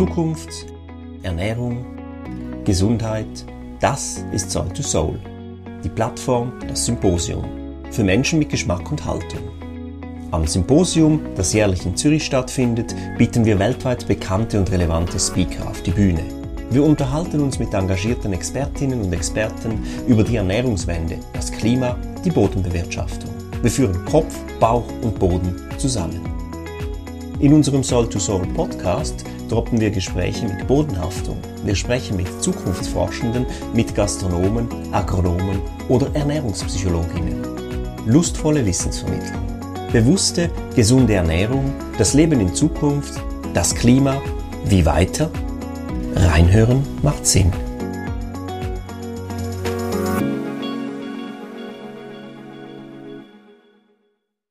Zukunft, Ernährung, Gesundheit, das ist Soul to Soul. Die Plattform, das Symposium. Für Menschen mit Geschmack und Haltung. Am Symposium, das jährlich in Zürich stattfindet, bieten wir weltweit bekannte und relevante Speaker auf die Bühne. Wir unterhalten uns mit engagierten Expertinnen und Experten über die Ernährungswende, das Klima, die Bodenbewirtschaftung. Wir führen Kopf, Bauch und Boden zusammen. In unserem Soul to Soul Podcast droppen wir Gespräche mit Bodenhaftung. Wir sprechen mit Zukunftsforschenden, mit Gastronomen, Agronomen oder Ernährungspsychologinnen. Lustvolle Wissensvermittlung. Bewusste, gesunde Ernährung, das Leben in Zukunft, das Klima, wie weiter? Reinhören macht Sinn.